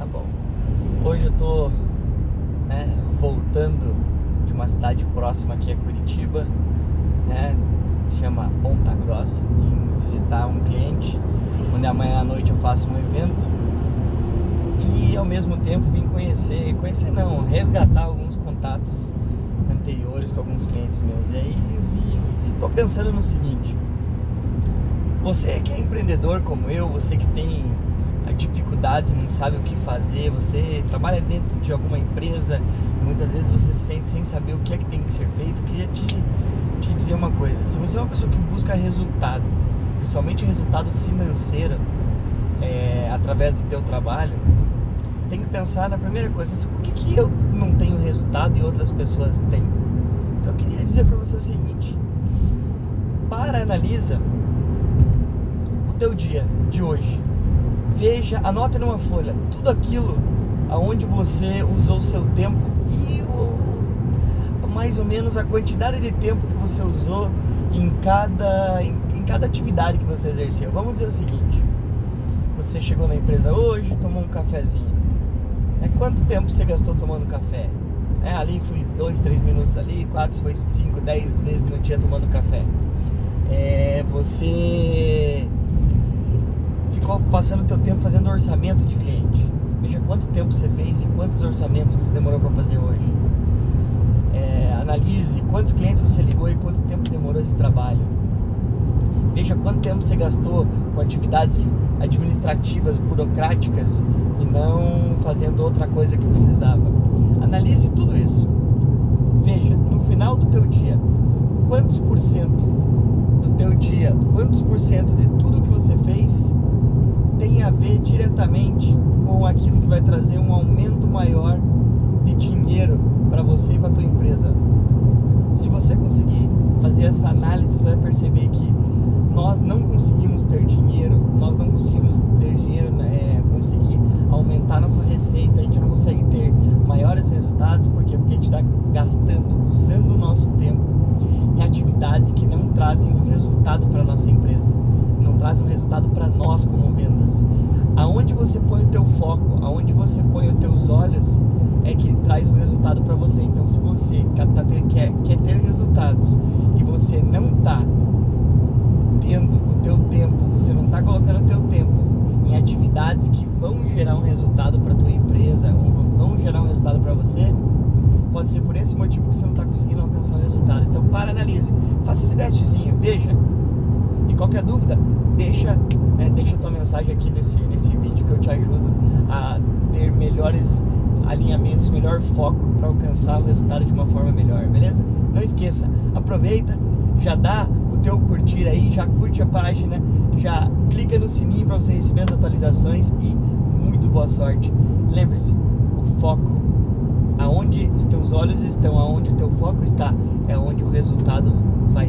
tá bom. Hoje eu tô né, voltando de uma cidade próxima aqui a Curitiba, né, se chama Ponta Grossa, em visitar um cliente, onde amanhã à noite eu faço um evento e ao mesmo tempo vim conhecer, conhecer não, resgatar alguns contatos anteriores com alguns clientes meus. E aí eu estou pensando no seguinte: você que é empreendedor como eu, você que tem dificuldades, não sabe o que fazer, você trabalha dentro de alguma empresa e muitas vezes você se sente sem saber o que é que tem que ser feito, queria te, te dizer uma coisa. Se você é uma pessoa que busca resultado, principalmente resultado financeiro, é, através do teu trabalho, tem que pensar na primeira coisa, assim, por que, que eu não tenho resultado e outras pessoas têm? Então eu queria dizer para você o seguinte, para, analisa o teu dia de hoje veja, anota numa folha tudo aquilo aonde você usou seu tempo e o, mais ou menos a quantidade de tempo que você usou em cada, em, em cada atividade que você exerceu. Vamos dizer o seguinte: você chegou na empresa hoje, tomou um cafezinho. É quanto tempo você gastou tomando café? É, ali fui dois, três minutos ali, quatro, foi cinco, dez vezes no dia tomando café. É, você ficou passando o teu tempo fazendo orçamento de cliente. Veja quanto tempo você fez e quantos orçamentos você demorou para fazer hoje. É, analise quantos clientes você ligou e quanto tempo demorou esse trabalho. Veja quanto tempo você gastou com atividades administrativas, burocráticas e não fazendo outra coisa que precisava. Analise tudo isso. Veja, no final do teu dia, quantos por cento do teu dia, quantos por cento de tudo que você fez diretamente com aquilo que vai trazer um aumento maior de dinheiro para você e para tua empresa. Se você conseguir fazer essa análise, você vai perceber que nós não conseguimos ter dinheiro, nós não conseguimos ter dinheiro, é, conseguir aumentar nossa receita, a gente não consegue ter maiores resultados, por quê? Porque a gente está gastando, usando o nosso tempo em atividades que não trazem um resultado para nossa empresa traz um resultado para nós como vendas. Aonde você põe o teu foco, aonde você põe os teus olhos, é que traz o resultado para você. Então, se você quer, quer ter resultados e você não está tendo o teu tempo, você não está colocando o teu tempo em atividades que vão gerar um resultado para tua empresa, vão gerar um resultado para você, pode ser por esse motivo que você não está conseguindo alcançar o resultado. Então, para, analise, faça esse testezinho, veja qualquer dúvida, deixa, né, deixa tua mensagem aqui nesse, nesse vídeo que eu te ajudo a ter melhores alinhamentos, melhor foco para alcançar o resultado de uma forma melhor, beleza? Não esqueça, aproveita, já dá o teu curtir aí, já curte a página, já clica no sininho para você receber as atualizações e muito boa sorte. Lembre-se, o foco, aonde os teus olhos estão, aonde o teu foco está, é onde o resultado vai